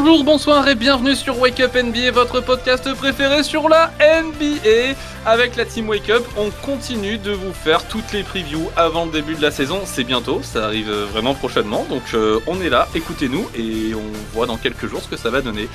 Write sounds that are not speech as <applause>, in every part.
Bonjour, bonsoir et bienvenue sur Wake Up NBA, votre podcast préféré sur la NBA. Avec la team Wake Up, on continue de vous faire toutes les previews avant le début de la saison. C'est bientôt, ça arrive vraiment prochainement, donc euh, on est là, écoutez-nous et on voit dans quelques jours ce que ça va donner.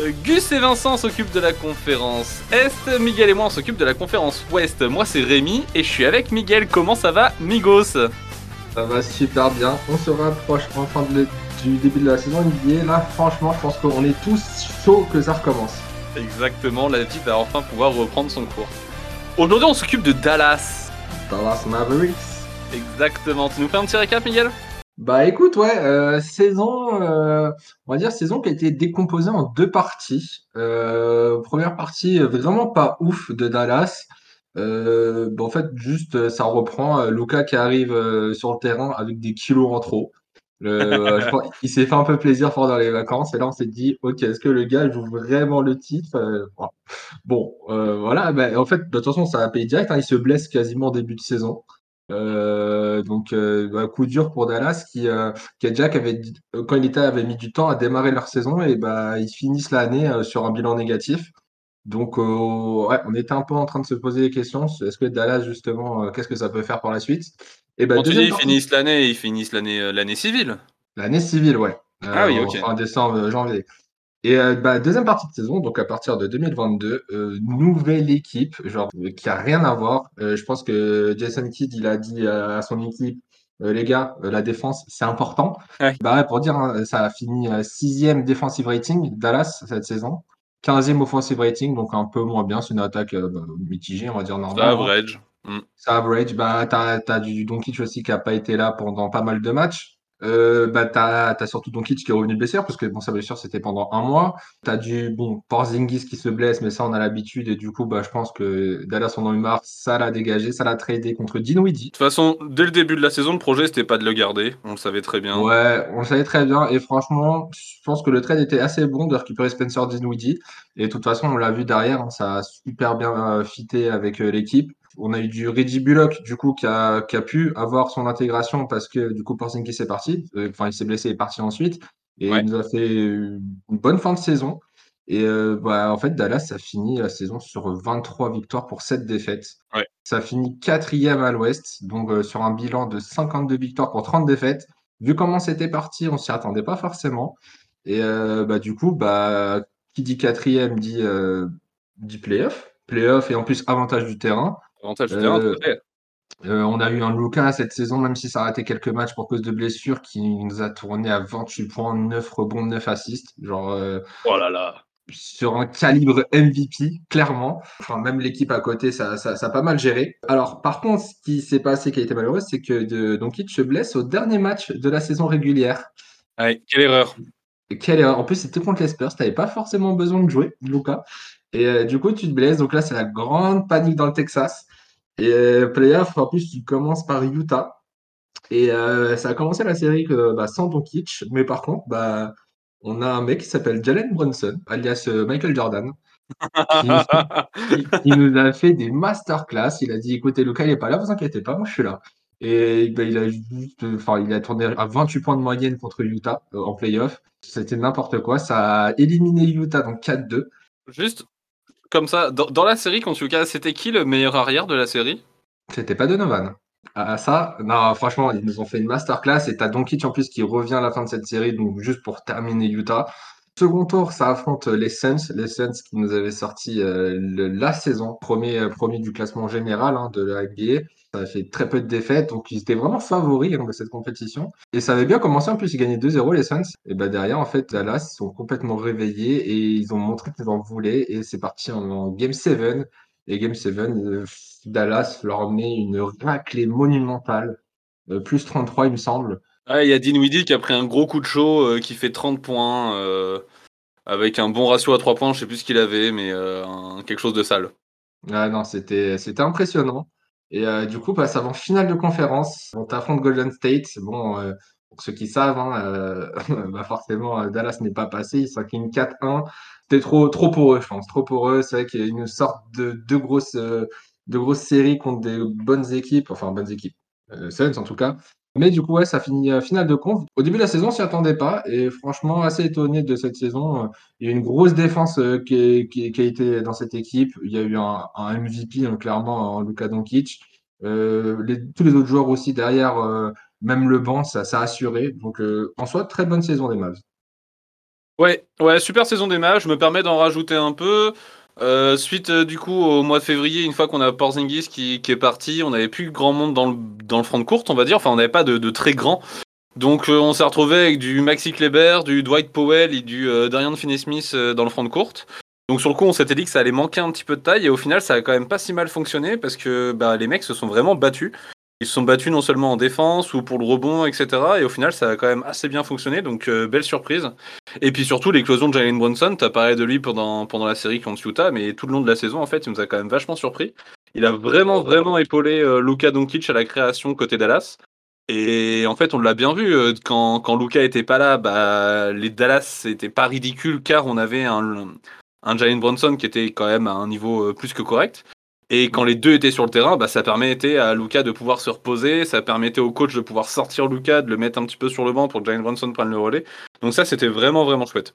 Euh, Gus et Vincent s'occupent de la conférence Est, Miguel et moi on s'occupe de la conférence Ouest. Moi c'est Rémi et je suis avec Miguel. Comment ça va, Migos? Ça va super bien. On se rapproche enfin de- du début de la saison NBA. Là, franchement, je pense qu'on est tous chauds que ça recommence. Exactement, la vie va enfin pouvoir reprendre son cours. Aujourd'hui on s'occupe de Dallas. Dallas Mavericks. Exactement, tu nous fais un petit récap, Miguel? Bah écoute, ouais, euh, saison, euh, on va dire saison qui a été décomposée en deux parties. Euh, première partie vraiment pas ouf de Dallas. Bah, en fait, juste ça reprend Luka qui arrive sur le terrain avec des kilos en trop. Pense- il s'est fait un peu plaisir pendant les vacances et là on s'est dit, ok, est-ce que le gars joue vraiment le titre? Euh, bon, euh, voilà, bah, en fait, de toute façon, ça a payé direct. hein, il se blesse quasiment au début de saison. Euh, donc, euh, bah, coup dur pour Dallas qui, euh, qui euh, quand il était, avait mis du temps à démarrer leur saison et bah, ils finissent l'année euh, sur un bilan négatif. Donc, euh, ouais, on était un peu en train de se poser des questions. Est-ce que Dallas, justement, euh, qu'est-ce que ça peut faire pour la suite? Et Quand tu dis deuxième ils finissent l'année, ils finissent l'année euh, l'année civile. L'année civile, ouais. Euh, Ah oui, en ok. Fin décembre, janvier. Et bah, deuxième partie de saison, donc à partir de 2022, euh, nouvelle équipe, genre qui a rien à voir. Je pense que Jason Kidd, il a dit à, son équipe, les gars, la défense, c'est important. Ouais. Bah, ouais, pour dire, hein, ça a fini sixième defensive rating Dallas cette saison, 15e offensive rating, donc un peu moins bien. C'est une attaque euh, bah, mitigée, on va dire hein. average. Mm. C'est average. Bah, t'as, t'as du Doncic aussi qui a pas été là pendant pas mal de matchs. Euh, bah, t'as, t'as surtout Doncic qui est revenu de blessure, parce que bon, sa blessure c'était pendant un mois. T'as du bon Porzingis qui se blesse, mais ça on a l'habitude et du coup bah je pense que Dallas en a eu marre, ça l'a dégagé, ça l'a tradé contre Dinwiddie. De toute façon, dès le début de la saison, le projet c'était pas de le garder. On le savait très bien. Ouais, on le savait très bien et franchement, je pense que le trade était assez bon de récupérer Spencer Dinwiddie et de toute façon on l'a vu derrière, hein, ça a super bien euh, fité avec euh, l'équipe. On a eu du Reggie Bullock du coup qui a, qui a pu avoir son intégration parce que du coup Porzingis est parti, Euh, enfin il s'est blessé et est parti ensuite et Ouais. il nous a fait une bonne fin de saison. Et euh, bah, en fait Dallas ça finit la saison sur 23 victoires pour 7 défaites. Ouais. Ça finit quatrième à l'Ouest, donc euh, sur un bilan de 52 victoires pour 30 défaites. Vu comment c'était parti, on s'y attendait pas forcément. Et euh, bah, du coup, bah, qui dit quatrième dit, dit playoff. Playoff et en plus avantage du terrain. Avantage du Euh, terrain, tout à fait. Euh, on a eu un Luka cette saison, même si ça a raté quelques matchs pour cause de blessures, qui nous a tourné à 28 points, 9 rebonds, 9 assists. Genre, euh, Oh là là. sur un calibre MVP, clairement. Enfin, même l'équipe à côté, ça, ça, ça a pas mal géré. Alors, par contre, ce qui s'est passé, qui a été malheureux, c'est que de, Doncic se blesse au dernier match de la saison régulière. Ouais, quelle erreur. Quelle erreur. En plus, c'était contre les Spurs, t'avais pas forcément besoin de jouer, Luka. Et euh, du coup, tu te blesses. Donc là, c'est la grande panique dans le Texas. Et euh, playoff, en plus, tu commences par Utah. Et euh, ça a commencé la série que, bah, sans. Mais par contre, bah, on a un mec qui s'appelle Jalen Brunson, alias euh, Michael Jordan, qui, nous a fait des masterclass. Il a dit, écoutez, Luka, il est pas là, vous inquiétez pas, moi je suis là. Et ben, il a juste, enfin, il a tourné à 28 points de moyenne contre Utah en playoff. C'était n'importe quoi. Ça a éliminé Utah donc 4-2. Juste comme ça, dans, la série, quand tu c'était qui le meilleur arrière de la série? C'était pas Donovan. Ah, ça, non, franchement, ils nous ont fait une masterclass et t'as Doncic en plus qui revient à la fin de cette série, donc juste pour terminer Utah. Second tour, ça affronte les Suns, les Suns qui nous avaient sorti euh, la saison, premier, euh, premier du classement général hein, de la NBA. Ça a fait très peu de défaites, donc ils étaient vraiment favoris hein, de cette compétition. Et ça avait bien commencé, en plus ils gagnaient 2-0 les Suns. Et ben derrière, en fait, Dallas sont complètement réveillés et ils ont montré qu'ils en voulaient. Et c'est parti en, Game 7. Et Game 7, euh, Dallas leur met une raclée monumentale, plus 33 il me semble. Ouais, il y a Dinwiddie qui a pris un gros coup de chaud, euh, qui fait 30 points, euh, avec un bon ratio à 3 points, je sais plus ce qu'il avait, mais euh, quelque chose de sale. Ah non, c'était impressionnant. Et du coup, va en finale de conférence. On affronte Golden State. Bon, pour ceux qui savent, hein, <laughs> bah forcément, Dallas n'est pas passé. Ils s'inclinent 4-1. C'était trop, trop pour eux, je pense. Trop pour eux. C'est vrai qu'il y a une sorte de de grosses contre des bonnes équipes. Enfin, bonnes équipes. Suns, en tout cas. Mais du coup, ouais, ça finit euh, finale de conf. Au début de la saison, on s'y attendait pas. Et franchement, assez étonné de cette saison. Il y a une grosse défense euh, qui, a été dans cette équipe. Il y a eu un, MVP, clairement, en Luka Doncic. Euh, tous les autres joueurs aussi derrière, euh, même le banc, ça, a assuré. Donc, euh, en soi, très bonne saison des Mavs. Ouais, ouais, super saison des Mavs. Je me permets d'en rajouter un peu. Euh, suite euh, du coup au mois de février, une fois qu'on a Porzingis qui, est parti, on n'avait plus grand monde dans le, front de courte, on va dire. Enfin, on n'avait pas de, très grand. Donc euh, on s'est retrouvé avec du Maxi Kleber, du Dwight Powell et du Darian Finney-Smith dans le front de courte. Donc sur le coup, on s'était dit que ça allait manquer un petit peu de taille et au final, ça a quand même pas si mal fonctionné parce que bah, les mecs se sont vraiment battus. Ils se sont battus non seulement en défense ou pour le rebond, etc. Et au final, ça a quand même assez bien fonctionné. Donc euh, belle surprise. Et puis surtout l'éclosion de Jalen Brunson. T'as parlé de lui pendant pendant la série contre Utah, mais tout le long de la saison, en fait, il nous a quand même vachement surpris. Il a vraiment vraiment épaulé euh, Luka Doncic à la création côté Dallas. Et en fait, on l'a bien vu euh, quand quand Luka était pas là, bah les Dallas c'était pas ridicule car on avait un un Jalen Brunson qui était quand même à un niveau euh, plus que correct. Et quand les deux étaient sur le terrain, bah, ça permettait à Luca de pouvoir se reposer, ça permettait au coach de pouvoir sortir Luca, de le mettre un petit peu sur le banc pour que Jalen Brunson prenne le relais. Donc ça, c'était vraiment, vraiment chouette.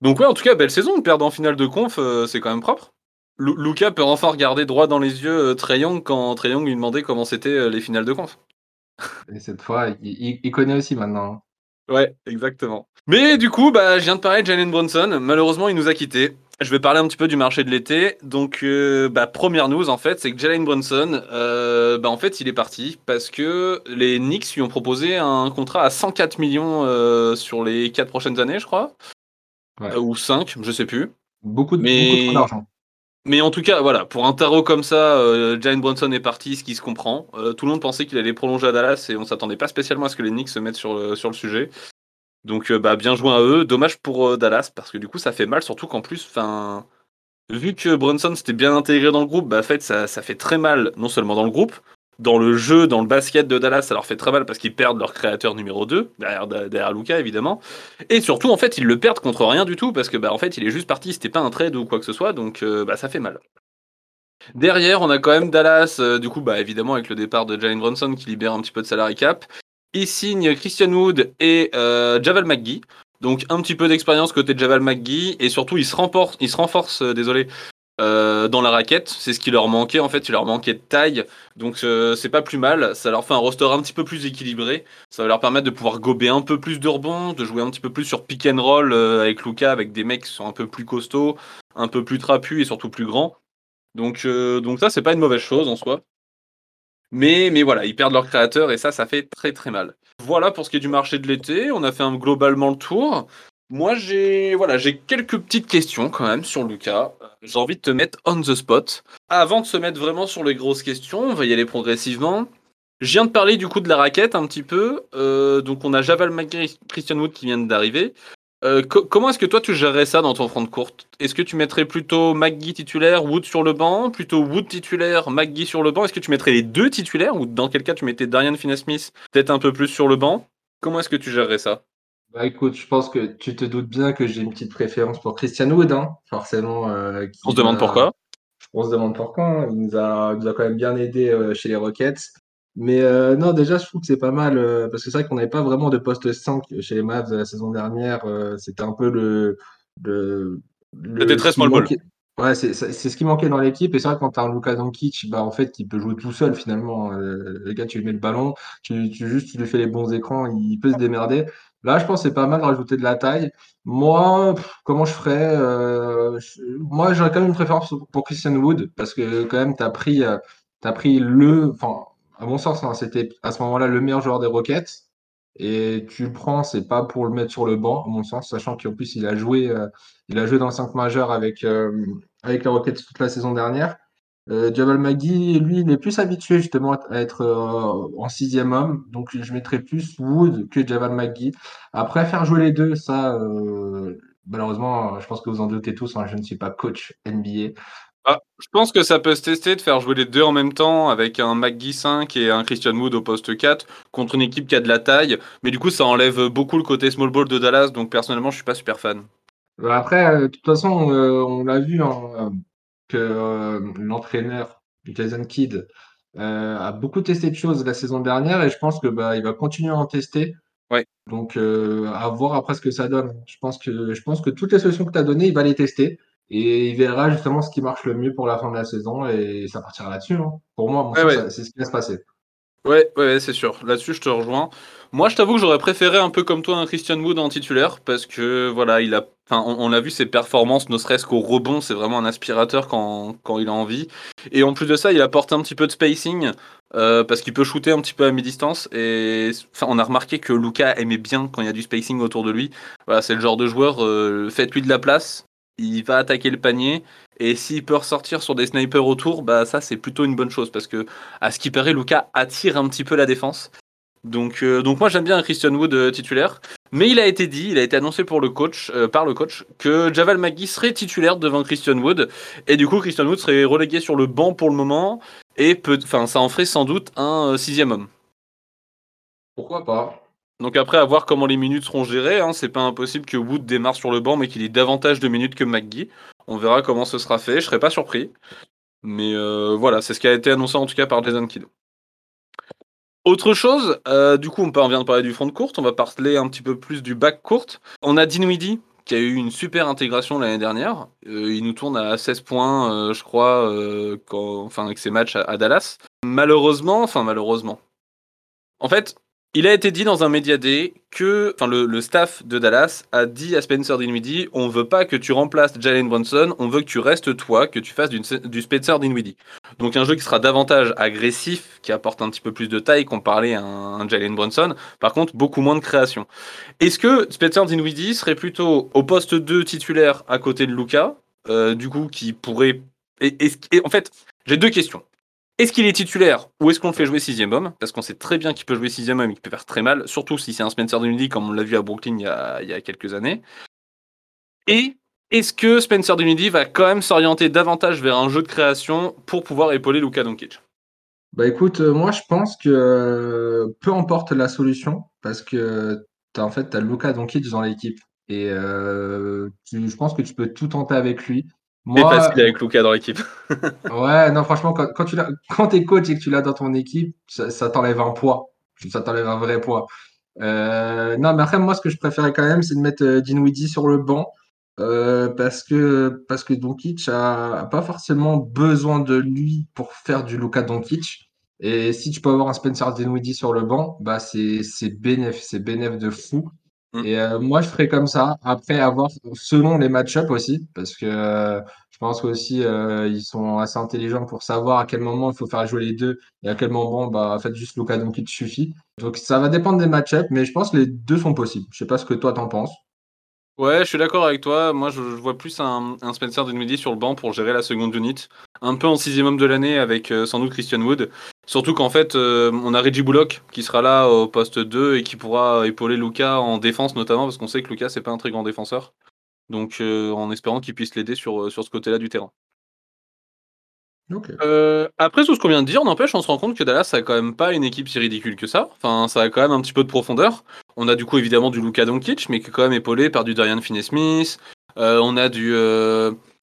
Donc ouais, en tout cas, belle saison, perdre en finale de conf, euh, c'est quand même propre. Lu Luca peut enfin regarder droit dans les yeux euh, Trae Young quand Trae Young lui demandait comment c'était euh, les finales de conf. <laughs> Et cette fois, il connaît aussi maintenant. Ouais, exactement. Mais du coup, bah, je viens de parler de Jalen Brunson. Malheureusement, il nous a quittés. Je vais parler un petit peu du marché de l'été. Donc, euh, bah, première news en fait, c'est que Jalen Brunson, euh, bah, en fait, il est parti parce que les Knicks lui ont proposé un contrat à 104 millions euh, sur les 4 prochaines années, je crois, Ouais. Ou 5, je sais plus. Beaucoup, de, Mais- d'argent. Mais en tout cas, voilà, pour un tarot comme ça, Jalen Brunson est parti, ce qui se comprend. Tout le monde pensait qu'il allait prolonger à Dallas et on s'attendait pas spécialement à ce que les Knicks se mettent sur le, sur le sujet. Donc, euh, bah, bien joué à eux. Dommage pour euh, Dallas parce que du coup, ça fait mal, surtout qu'en plus, enfin, vu que Brunson s'était bien intégré dans le groupe, bah, ça, fait très mal, non seulement dans le groupe, dans le jeu, dans le basket de Dallas, ça leur fait très mal parce qu'ils perdent leur créateur numéro 2, derrière, derrière Luca évidemment. Et surtout, en fait, ils le perdent contre rien du tout parce que, bah, en fait, il est juste parti, c'était pas un trade ou quoi que ce soit, donc euh, bah, ça fait mal. Derrière, on a quand même Dallas, du coup, bah, évidemment, avec le départ de Jalen Brunson qui libère un petit peu de salary cap. Il signe Christian Wood et euh, Javal McGee. Donc un petit peu d'expérience côté de Javal McGee et surtout il se renforce, il se euh, désolé, euh, dans la raquette. C'est ce qui leur manquait en fait, il leur manquait de taille. Donc c'est pas plus mal. Ça leur fait un roster un petit peu plus équilibré. Ça va leur permettre de pouvoir gober un peu plus de rebonds, de jouer un petit peu plus sur pick and roll avec Luca, avec des mecs qui sont un peu plus costauds, un peu plus trapus et surtout plus grands. Donc, donc ça c'est pas une mauvaise chose en soi. Mais, mais voilà, ils perdent leur créateur et ça, ça fait très très mal. Voilà pour ce qui est du marché de l'été. On a fait globalement le tour. Moi, j'ai voilà, j'ai quelques petites questions quand même sur Lucas. Euh, J'ai envie de te mettre on the spot. Avant de se mettre vraiment sur les grosses questions, on va y aller progressivement. Je viens de parler du coup de la raquette un petit peu. Euh, donc on a Javal McGee, Christian Wood qui viennent d'arriver. Euh, co- comment est-ce que toi tu gérerais ça dans ton front de courte? Est-ce que tu mettrais plutôt McGee titulaire, Wood sur le banc? Plutôt Wood titulaire, McGee sur le banc? Est-ce que tu mettrais les deux titulaires? Ou dans quel cas tu mettais Darian Finney-Smith peut-être un peu plus sur le banc? Comment est-ce que tu gérerais ça? Bah écoute, je pense que tu te doutes bien que j'ai une petite préférence pour Christian Wood, hein, forcément. euh, On se demande pourquoi On se demande pourquoi. hein. Il nous a, il nous a quand même bien aidé euh, chez les Rockets. Mais euh, non, déjà, je trouve que c'est pas mal euh, parce que c'est vrai qu'on n'avait pas vraiment de poste 5 chez les Mavs la saison dernière. euh, c'était un peu le. le, le C'était très ce qui small ball. manquait- Ouais, c'est ce qui manquait dans l'équipe. Et c'est vrai, quand tu as un Luka Doncic, bah, en fait, qui peut jouer tout seul finalement. Euh, le gars, tu lui mets le ballon, tu, tu, juste, tu lui fais les bons écrans, il peut se démerder. Là, je pense que c'est pas mal de rajouter de la taille. Moi, pff, comment je ferais je- Moi, j'aurais quand même une préférence pour Christian Wood parce que quand même, tu as pris, t'as pris le, enfin, à mon sens, hein, c'était à ce moment-là le meilleur joueur des Rockets et tu le prends, c'est pas pour le mettre sur le banc, à mon sens, sachant qu'en plus il a joué, euh, il a joué dans le 5 majeur avec euh, avec les Rockets toute la saison dernière. Euh, Jamal Magui, lui, il est plus habitué justement à être euh, en sixième homme, donc je mettrais plus Wood que Jamal Magui. Après, faire jouer les deux, ça, malheureusement, je pense que vous en doutez tous, hein, je ne suis pas coach NBA. Ah, Je pense que ça peut se tester de faire jouer les deux en même temps avec un McGee 5 et un Christian Wood au poste 4 contre une équipe qui a de la taille. Mais du coup, ça enlève beaucoup le côté small ball de Dallas, donc personnellement, je suis pas super fan. Euh, Après, euh, de toute façon, euh, on l'a vu hein, euh, que l'entraîneur Jason Kidd a beaucoup testé de choses la saison dernière et je pense que bah, il va continuer à en tester. Ouais. Donc, à voir après ce que ça donne. Je pense que, je pense que toutes les solutions que tu as données, il va les tester et il verra justement ce qui marche le mieux pour la fin de la saison et ça partira là-dessus. Hein. Pour moi, c'est ce qui va se passer. Ouais, ouais, c'est sûr. Là-dessus, je te rejoins. Moi, je t'avoue que j'aurais préféré un peu comme toi un Christian Wood en titulaire parce que voilà, il a, enfin, on, l'a vu ses performances, ne serait-ce qu'au rebond, c'est vraiment un aspirateur quand, quand il a envie. Et en plus de ça, il apporte un petit peu de spacing euh, parce qu'il peut shooter un petit peu à mi-distance. Et enfin, on a remarqué que Luca aimait bien quand il y a du spacing autour de lui. Voilà, c'est le genre de joueur. Euh, faites-lui de la place, il va attaquer le panier. Et s'il peut ressortir sur des snipers autour, bah ça c'est plutôt une bonne chose parce que à ce qui paraît, Luca attire un petit peu la défense. Donc, euh, donc moi j'aime bien Christian Wood euh, titulaire, mais il a été dit, il a été annoncé euh, par le coach, que Javal McGee serait titulaire devant Christian Wood, et du coup Christian Wood serait relégué sur le banc pour le moment, et peut, ça en ferait sans doute un sixième homme. Pourquoi pas? Donc après, à voir comment les minutes seront gérées. Hein. C'est pas impossible que Wood démarre sur le banc, mais qu'il ait davantage de minutes que McGee. On verra comment ce sera fait. Je serais pas surpris. Mais euh, voilà, c'est ce qui a été annoncé en tout cas par Jason Kidd. Autre chose, euh, du coup, on vient de parler du front de courte. On va parler un petit peu plus du back courte. On a Dinwiddie qui a eu une super intégration l'année dernière. Euh, il nous tourne à 16 points, je crois, enfin avec ses matchs à Dallas. Malheureusement, enfin malheureusement. En fait, il a été dit dans un média day que, le, staff de Dallas a dit à Spencer Dinwiddie on veut pas que tu remplaces Jalen Brunson, on veut que tu restes toi, que tu fasses du, Spencer Dinwiddie. Donc un jeu qui sera davantage agressif, qui apporte un petit peu plus de taille comparé à un, Jalen Brunson, par contre beaucoup moins de création. Est-ce que Spencer Dinwiddie serait plutôt au poste 2 titulaire à côté de Luca, euh, du coup qui pourrait... en fait, j'ai deux questions. Est-ce qu'il est titulaire ou est-ce qu'on le fait jouer sixième homme? Parce qu'on sait très bien qu'il peut jouer sixième homme et qu'il peut faire très mal, surtout si c'est un Spencer Dinwiddie comme on l'a vu à Brooklyn il y, a, quelques années. Et est-ce que Spencer Dinwiddie va quand même s'orienter davantage vers un jeu de création pour pouvoir épauler Luka Doncic? Bah écoute, euh, moi je pense que euh, peu importe la solution, parce que as, en fait, tu as Luka Doncic dans l'équipe. Et euh, je pense que tu peux tout tenter avec lui. C'est facile avec Luca dans l'équipe. <laughs> ouais, non, franchement, quand, quand tu quand es coach et que tu l'as dans ton équipe, ça, t'enlève un poids. Ça t'enlève un vrai poids. Euh, non, mais après, moi, ce que je préférais quand même, c'est de mettre euh, Dinwiddie sur le banc. Euh, parce que parce que Doncic a, pas forcément besoin de lui pour faire du Luka Doncic. Et si tu peux avoir un Spencer Dinwiddie sur le banc, bah c'est c'est bénéf, c'est bénéf de fou. Mm. Et euh, moi, je ferais comme ça. Après, avoir selon les match-up aussi, parce que euh, je pense qu'aussi euh, ils sont assez intelligents pour savoir à quel moment il faut faire jouer les deux et à quel moment, bah, en fait, juste Luka Doncic suffit. Donc, ça va dépendre des match-up, mais je pense que les deux sont possibles. Je sais pas ce que toi t'en penses. Ouais, je suis d'accord avec toi. Moi, je, vois plus un, un Spencer Dinwiddie sur le banc pour gérer la seconde unit. Un peu en sixième homme de l'année avec sans doute Christian Wood. Surtout qu'en fait, euh, on a Reggie Bullock qui sera là au poste 2 et qui pourra épauler Luca en défense notamment, parce qu'on sait que Luca, c'est pas un très grand défenseur. Donc, euh, en espérant qu'il puisse l'aider sur, euh, sur ce côté-là du terrain. après tout ce qu'on vient de dire, n'empêche, on se rend compte que Dallas a quand même pas une équipe si ridicule que ça. Enfin, ça a quand même un petit peu de profondeur. On a du coup évidemment du Luka Doncic, mais qui est quand même épaulé par du Darian Finney-Smith. on a du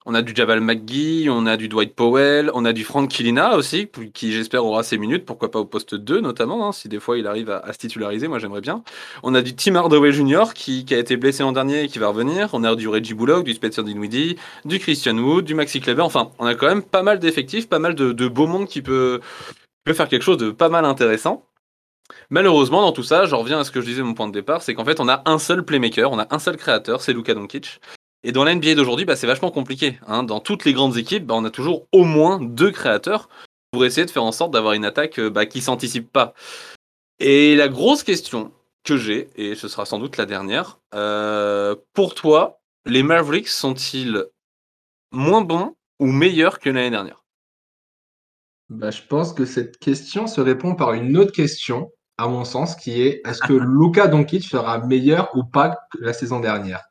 on a du Javal McGee, on a du Dwight Powell, on a du Frank Kilina aussi, qui j'espère aura ses minutes, pourquoi pas au poste 2 notamment, hein, si des fois il arrive à, se titulariser, moi j'aimerais bien. On a du Tim Hardaway Jr. Qui, a été blessé l'an dernier et qui va revenir. On a du Reggie Bullock, du Spencer Dinwiddie, du Christian Wood, du Maxi Kleber. Enfin, on a quand même pas mal d'effectifs, pas mal de, beau monde qui peut, peut faire quelque chose de pas mal intéressant. Malheureusement, dans tout ça, je reviens à ce que je disais mon point de départ, c'est qu'en fait, on a un seul playmaker, on a un seul créateur, c'est Luka Doncic. Et dans l'NBA d'aujourd'hui, bah, c'est vachement compliqué. Hein. Dans toutes les grandes équipes, bah, on a toujours au moins deux créateurs pour essayer de faire en sorte d'avoir une attaque euh, bah, qui s'anticipe pas. Et la grosse question que j'ai, et ce sera sans doute la dernière, euh, pour toi, les Mavericks sont-ils moins bons ou meilleurs que l'année dernière? Bah, Je pense que cette question se répond par une autre question, à mon sens, qui est est-ce que <laughs> Luka Doncic sera meilleur ou pas que la saison dernière?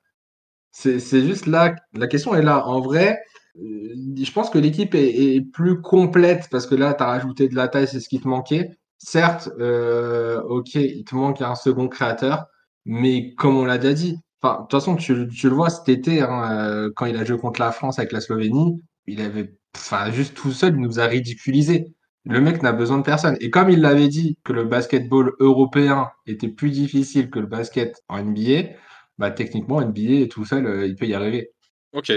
C'est juste là, la question est là. En vrai, euh, je pense que l'équipe est, plus complète parce que là, tu as rajouté de la taille, c'est ce qui te manquait. Certes, euh, ok, il te manque un second créateur, mais comme on l'a déjà dit, de toute façon, tu, le vois cet été, hein, euh, quand il a joué contre la France avec la Slovénie, il avait, enfin, juste tout seul, il nous a ridiculisé. Le mec n'a besoin de personne. Et comme il l'avait dit que le basketball européen était plus difficile que le basket en NBA, bah techniquement NBA tout seul, euh, il peut y arriver. Ok.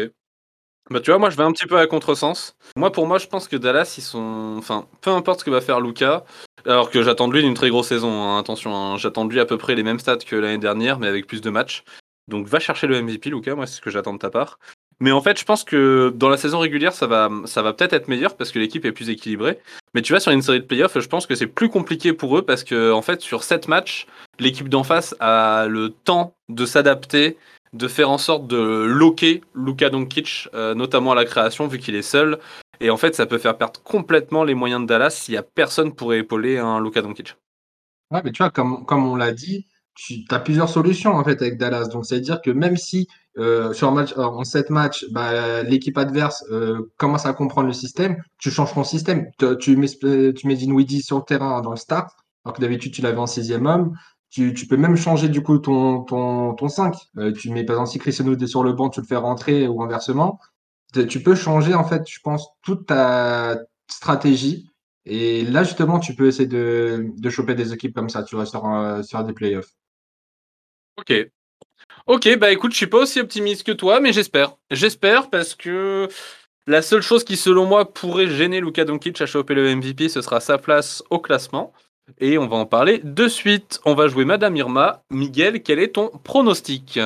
Bah tu vois, moi je vais un petit peu à contresens. Moi pour moi je pense que Dallas ils sont, enfin peu importe ce que va faire Luca, alors que j'attends de lui une très grosse saison. hein, attention, hein, j'attends de lui à peu près les mêmes stats que l'année dernière, mais avec plus de matchs. Donc va chercher le MVP Luca, moi c'est ce que j'attends de ta part. Mais en fait je pense que dans la saison régulière ça va, ça va peut-être être meilleur parce que l'équipe est plus équilibrée. Mais tu vois sur une série de playoffs, je pense que c'est plus compliqué pour eux parce que en fait sur 7 matchs, l'équipe d'en face a le temps de s'adapter de faire en sorte de loquer Luka Doncic, euh, notamment à la création, vu qu'il est seul. Et en fait, ça peut faire perdre complètement les moyens de Dallas s'il y a personne pour épauler un Luka Doncic. Ouais, mais tu vois, comme, comme on l'a dit, tu as plusieurs solutions en fait avec Dallas. Donc, c'est-à-dire que même si euh, sur un match, euh, en sept matchs, bah, l'équipe adverse euh, commence à comprendre le système, tu changes ton système. Tu, tu mets, tu mets Dinwiddie sur le terrain dans le start, alors que d'habitude tu l'avais en sixième homme. Tu, tu peux même changer du coup ton, ton, ton 5. Euh, tu mets par exemple si Cristiano est sur le banc, tu le fais rentrer ou inversement. Tu peux changer en fait, je pense, toute ta stratégie. Et là justement, tu peux essayer de, de choper des équipes comme ça, tu vois, sur, sur des playoffs. Ok. Ok, bah écoute, je suis pas aussi optimiste que toi, mais j'espère. J'espère parce que la seule chose qui, selon moi, pourrait gêner Luka Doncic à choper le MVP, ce sera sa place au classement. Et on va en parler de suite. On va jouer Madame Irma. Miguel, quel est ton pronostic?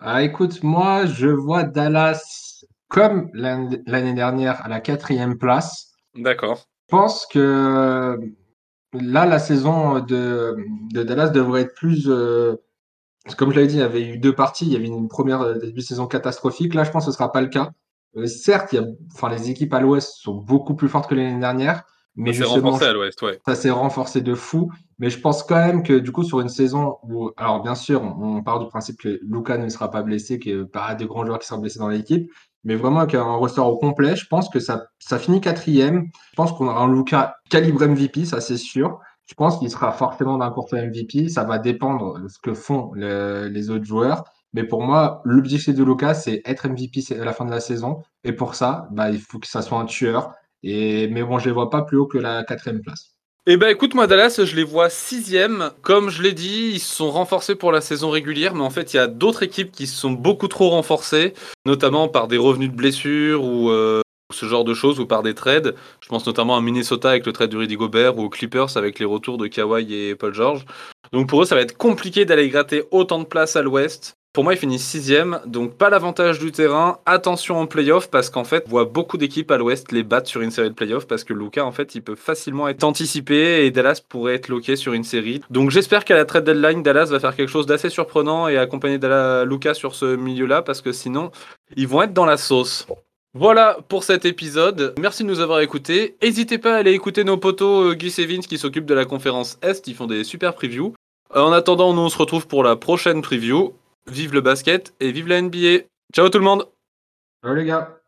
Ah, écoute, moi, je vois Dallas comme l'année dernière à la quatrième place. D'accord. Je pense que là, la saison de, de Dallas devrait être plus. euh, comme je l'avais dit, il y avait eu deux parties. Il y avait une première euh, début de saison catastrophique. Là, je pense que ce ne sera pas le cas. Euh, certes, il y a, enfin, les équipes à l'Ouest sont beaucoup plus fortes que l'année dernière, mais C'est justement, renforcé à l'ouest, ouais. ça s'est renforcé de fou. Mais je pense quand même que du coup, sur une saison où, alors bien sûr, on, on part du principe que Luka ne sera pas blessé, qu'il n'y a pas de grands joueurs qui sont blessés dans l'équipe, mais vraiment avec un roster au complet, je pense que ça, ça finit quatrième. Je pense qu'on aura un Luka calibre MVP, ça c'est sûr. Je pense qu'il sera forcément d'un court MVP. Ça va dépendre de ce que font le- les autres joueurs. Mais pour moi, l'objectif de Luka, c'est être MVP à la fin de la saison. Et pour ça, bah, il faut que ça soit un tueur. Et, mais bon, je les vois pas plus haut que la quatrième place. Eh ben écoute, moi Dallas, je les vois sixième. Comme je l'ai dit, ils se sont renforcés pour la saison régulière, mais en fait, il y a d'autres équipes qui se sont beaucoup trop renforcées, notamment par des revenus de blessures ou euh, ce genre de choses, ou par des trades. Je pense notamment à Minnesota avec le trade de Rudy Gobert ou aux Clippers avec les retours de Kawhi et Paul George. Donc pour eux, ça va être compliqué d'aller gratter autant de place à l'ouest. Pour moi, ils finissent sixième, donc pas l'avantage du terrain. Attention en playoff parce qu'en fait, on voit beaucoup d'équipes à l'ouest les battre sur une série de playoffs parce que Luca, en fait, il peut facilement être anticipé et Dallas pourrait être loqué sur une série. Donc j'espère qu'à la trade deadline, Dallas va faire quelque chose d'assez surprenant et accompagner Luca sur ce milieu-là parce que sinon, ils vont être dans la sauce. Voilà pour cet épisode. Merci de nous avoir écoutés. N'hésitez pas à aller écouter nos potos euh, Guy Vince qui s'occupent de la conférence Est. Ils font des super previews. Euh, En attendant, nous on se retrouve pour la prochaine preview. Vive le basket et vive la NBA. Ciao tout le monde Ciao les gars.